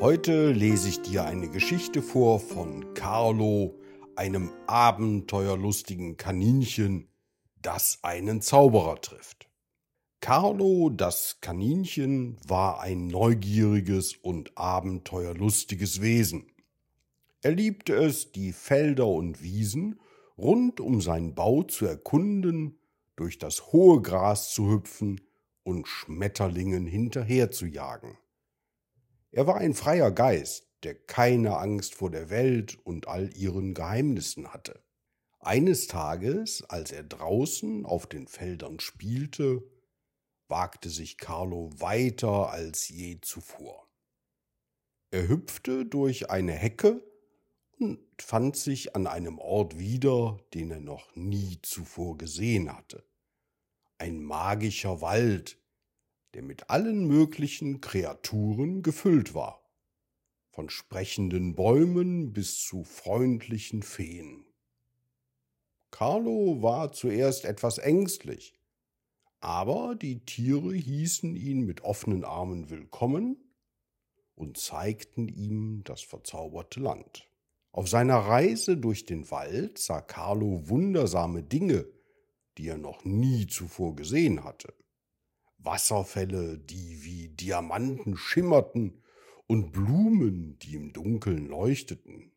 Heute lese ich dir eine Geschichte vor von Carlo, einem abenteuerlustigen Kaninchen, das einen Zauberer trifft. Carlo, das Kaninchen, war ein neugieriges und abenteuerlustiges Wesen. Er liebte es, die Felder und Wiesen rund um seinen Bau zu erkunden, durch das hohe Gras zu hüpfen und Schmetterlingen hinterher zu jagen. Er war ein freier Geist, der keine Angst vor der Welt und all ihren Geheimnissen hatte. Eines Tages, als er draußen auf den Feldern spielte, wagte sich Carlo weiter als je zuvor. Er hüpfte durch eine Hecke und fand sich an einem Ort wieder, den er noch nie zuvor gesehen hatte. Ein magischer Wald, der mit allen möglichen Kreaturen gefüllt war, von sprechenden Bäumen bis zu freundlichen Feen. Carlo war zuerst etwas ängstlich, aber die Tiere hießen ihn mit offenen Armen willkommen und zeigten ihm das verzauberte Land. Auf seiner Reise durch den Wald sah Carlo wundersame Dinge, die er noch nie zuvor gesehen hatte. Wasserfälle, die wie Diamanten schimmerten, und Blumen, die im Dunkeln leuchteten.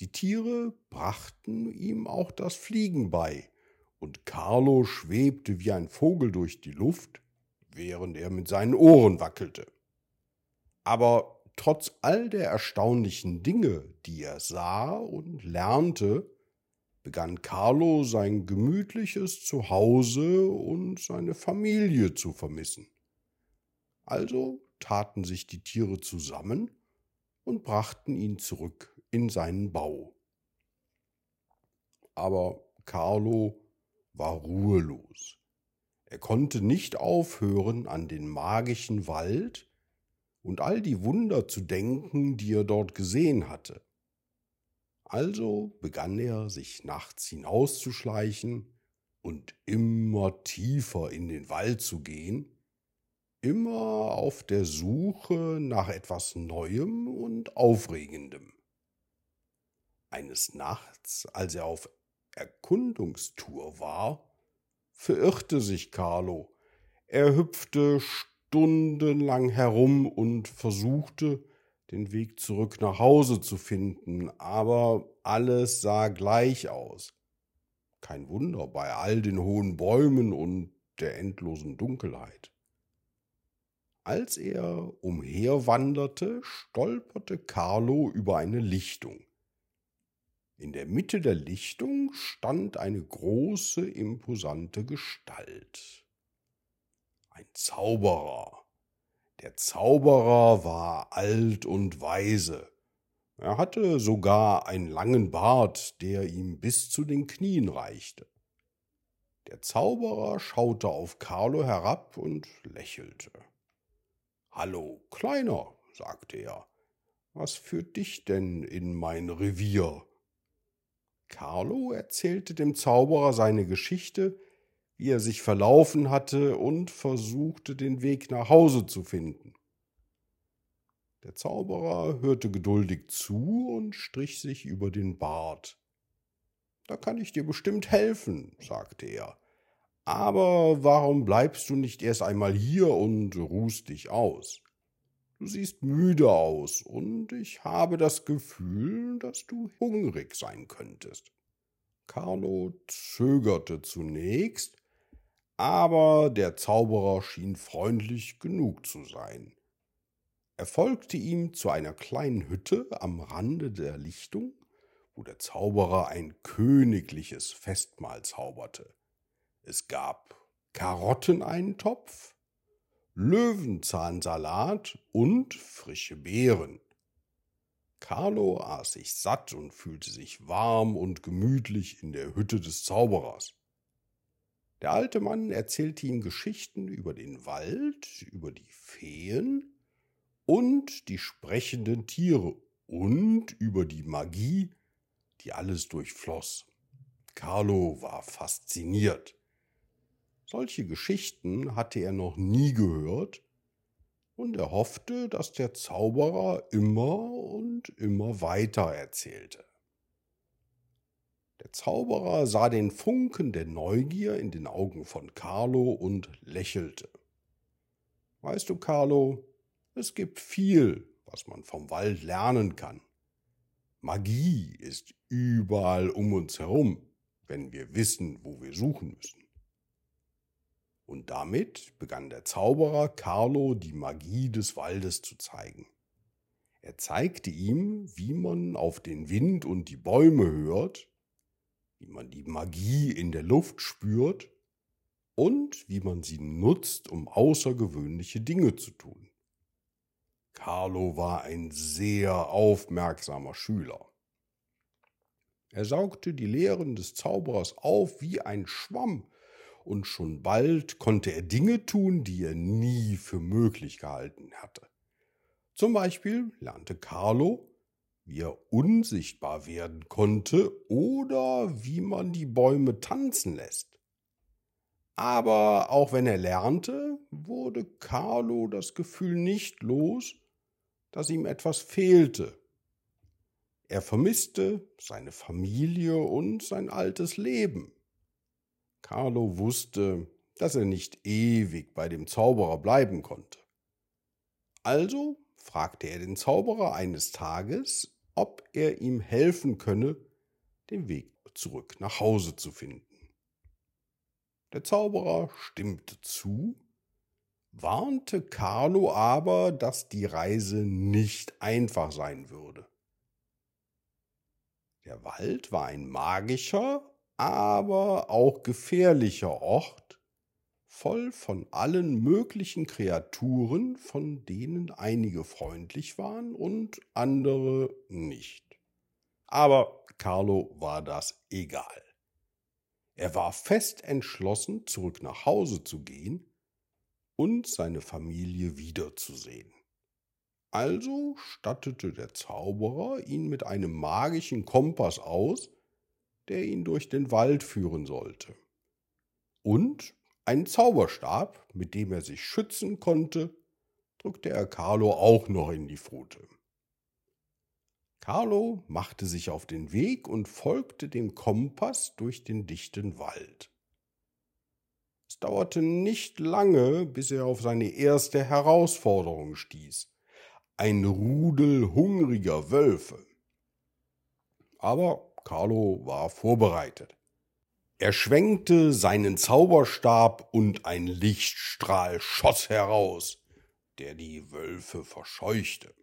Die Tiere brachten ihm auch das Fliegen bei, und Carlo schwebte wie ein Vogel durch die Luft, während er mit seinen Ohren wackelte. Aber trotz all der erstaunlichen Dinge, die er sah und lernte, begann Carlo sein gemütliches Zuhause und seine Familie zu vermissen. Also taten sich die Tiere zusammen und brachten ihn zurück in seinen Bau. Aber Carlo war ruhelos. Er konnte nicht aufhören, an den magischen Wald und all die Wunder zu denken, die er dort gesehen hatte. Also begann er, sich nachts hinauszuschleichen und immer tiefer in den Wald zu gehen, immer auf der Suche nach etwas Neuem und Aufregendem. Eines Nachts, als er auf Erkundungstour war, verirrte sich Carlo. Er hüpfte stundenlang herum und versuchte, den Weg zurück nach Hause zu finden, aber alles sah gleich aus. Kein Wunder bei all den hohen Bäumen und der endlosen Dunkelheit. Als er umherwanderte, stolperte Carlo über eine Lichtung. In der Mitte der Lichtung stand eine große, imposante Gestalt. Ein Zauberer. Der Zauberer war alt und weise. Er hatte sogar einen langen Bart, der ihm bis zu den Knien reichte. Der Zauberer schaute auf Carlo herab und lächelte. Hallo, Kleiner, sagte er, was führt dich denn in mein Revier? Carlo erzählte dem Zauberer seine Geschichte, wie er sich verlaufen hatte und versuchte den Weg nach Hause zu finden. Der Zauberer hörte geduldig zu und strich sich über den Bart. Da kann ich dir bestimmt helfen, sagte er. Aber warum bleibst du nicht erst einmal hier und ruhst dich aus? Du siehst müde aus und ich habe das Gefühl, dass du hungrig sein könntest. Carlo zögerte zunächst, aber der Zauberer schien freundlich genug zu sein. Er folgte ihm zu einer kleinen Hütte am Rande der Lichtung, wo der Zauberer ein königliches Festmahl zauberte. Es gab Karotteneintopf, Löwenzahnsalat und frische Beeren. Carlo aß sich satt und fühlte sich warm und gemütlich in der Hütte des Zauberers. Der alte Mann erzählte ihm Geschichten über den Wald, über die Feen und die sprechenden Tiere und über die Magie, die alles durchfloss. Carlo war fasziniert. Solche Geschichten hatte er noch nie gehört, und er hoffte, dass der Zauberer immer und immer weiter erzählte. Der Zauberer sah den Funken der Neugier in den Augen von Carlo und lächelte. Weißt du, Carlo, es gibt viel, was man vom Wald lernen kann. Magie ist überall um uns herum, wenn wir wissen, wo wir suchen müssen. Und damit begann der Zauberer Carlo die Magie des Waldes zu zeigen. Er zeigte ihm, wie man auf den Wind und die Bäume hört, wie man die Magie in der Luft spürt und wie man sie nutzt, um außergewöhnliche Dinge zu tun. Carlo war ein sehr aufmerksamer Schüler. Er saugte die Lehren des Zauberers auf wie ein Schwamm, und schon bald konnte er Dinge tun, die er nie für möglich gehalten hatte. Zum Beispiel lernte Carlo, wie er unsichtbar werden konnte oder wie man die Bäume tanzen lässt. Aber auch wenn er lernte, wurde Carlo das Gefühl nicht los, dass ihm etwas fehlte. Er vermisste seine Familie und sein altes Leben. Carlo wusste, dass er nicht ewig bei dem Zauberer bleiben konnte. Also fragte er den Zauberer eines Tages, ob er ihm helfen könne, den Weg zurück nach Hause zu finden. Der Zauberer stimmte zu, warnte Carlo aber, dass die Reise nicht einfach sein würde. Der Wald war ein magischer, aber auch gefährlicher Ort, voll von allen möglichen Kreaturen, von denen einige freundlich waren und andere nicht. Aber Carlo war das egal. Er war fest entschlossen, zurück nach Hause zu gehen und seine Familie wiederzusehen. Also stattete der Zauberer ihn mit einem magischen Kompass aus, der ihn durch den Wald führen sollte. Und einen Zauberstab, mit dem er sich schützen konnte, drückte er Carlo auch noch in die Pfote. Carlo machte sich auf den Weg und folgte dem Kompass durch den dichten Wald. Es dauerte nicht lange, bis er auf seine erste Herausforderung stieß. Ein Rudel hungriger Wölfe. Aber Carlo war vorbereitet. Er schwenkte seinen Zauberstab und ein Lichtstrahl schoss heraus, der die Wölfe verscheuchte.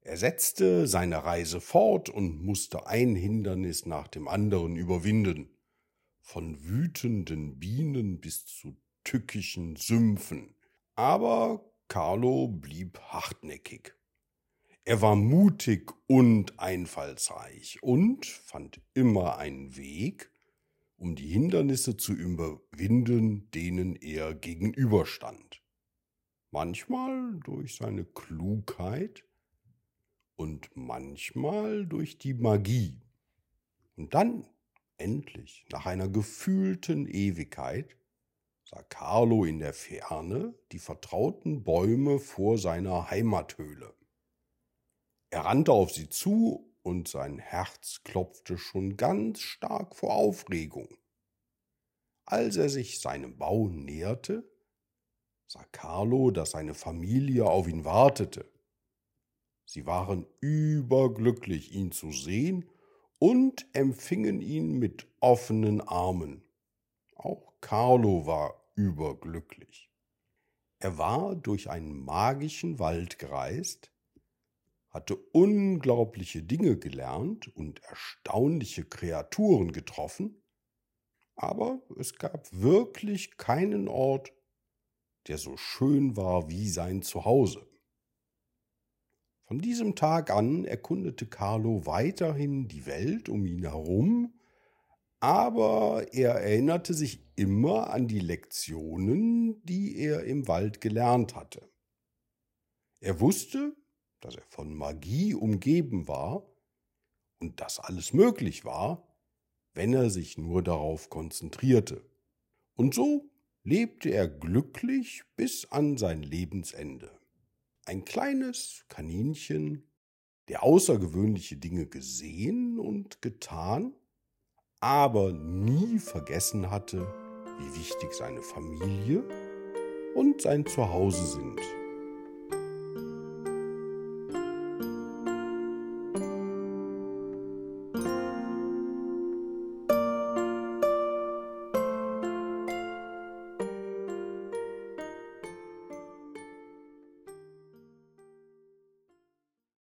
Er setzte seine Reise fort und musste ein Hindernis nach dem anderen überwinden, von wütenden Bienen bis zu tückischen Sümpfen. Aber Carlo blieb hartnäckig. Er war mutig und einfallsreich und fand immer einen Weg, um die Hindernisse zu überwinden, denen er gegenüberstand. Manchmal durch seine Klugheit, und manchmal durch die Magie. Und dann, endlich, nach einer gefühlten Ewigkeit, sah Carlo in der Ferne die vertrauten Bäume vor seiner Heimathöhle. Er rannte auf sie zu und sein Herz klopfte schon ganz stark vor Aufregung. Als er sich seinem Bau näherte, sah Carlo, dass seine Familie auf ihn wartete. Sie waren überglücklich, ihn zu sehen und empfingen ihn mit offenen Armen. Auch Carlo war überglücklich. Er war durch einen magischen Wald gereist, hatte unglaubliche Dinge gelernt und erstaunliche Kreaturen getroffen, aber es gab wirklich keinen Ort, der so schön war wie sein Zuhause. Von diesem Tag an erkundete Carlo weiterhin die Welt um ihn herum, aber er erinnerte sich immer an die Lektionen, die er im Wald gelernt hatte. Er wusste, dass er von Magie umgeben war und dass alles möglich war, wenn er sich nur darauf konzentrierte. Und so lebte er glücklich bis an sein Lebensende. Ein kleines Kaninchen, der außergewöhnliche Dinge gesehen und getan, aber nie vergessen hatte, wie wichtig seine Familie und sein Zuhause sind.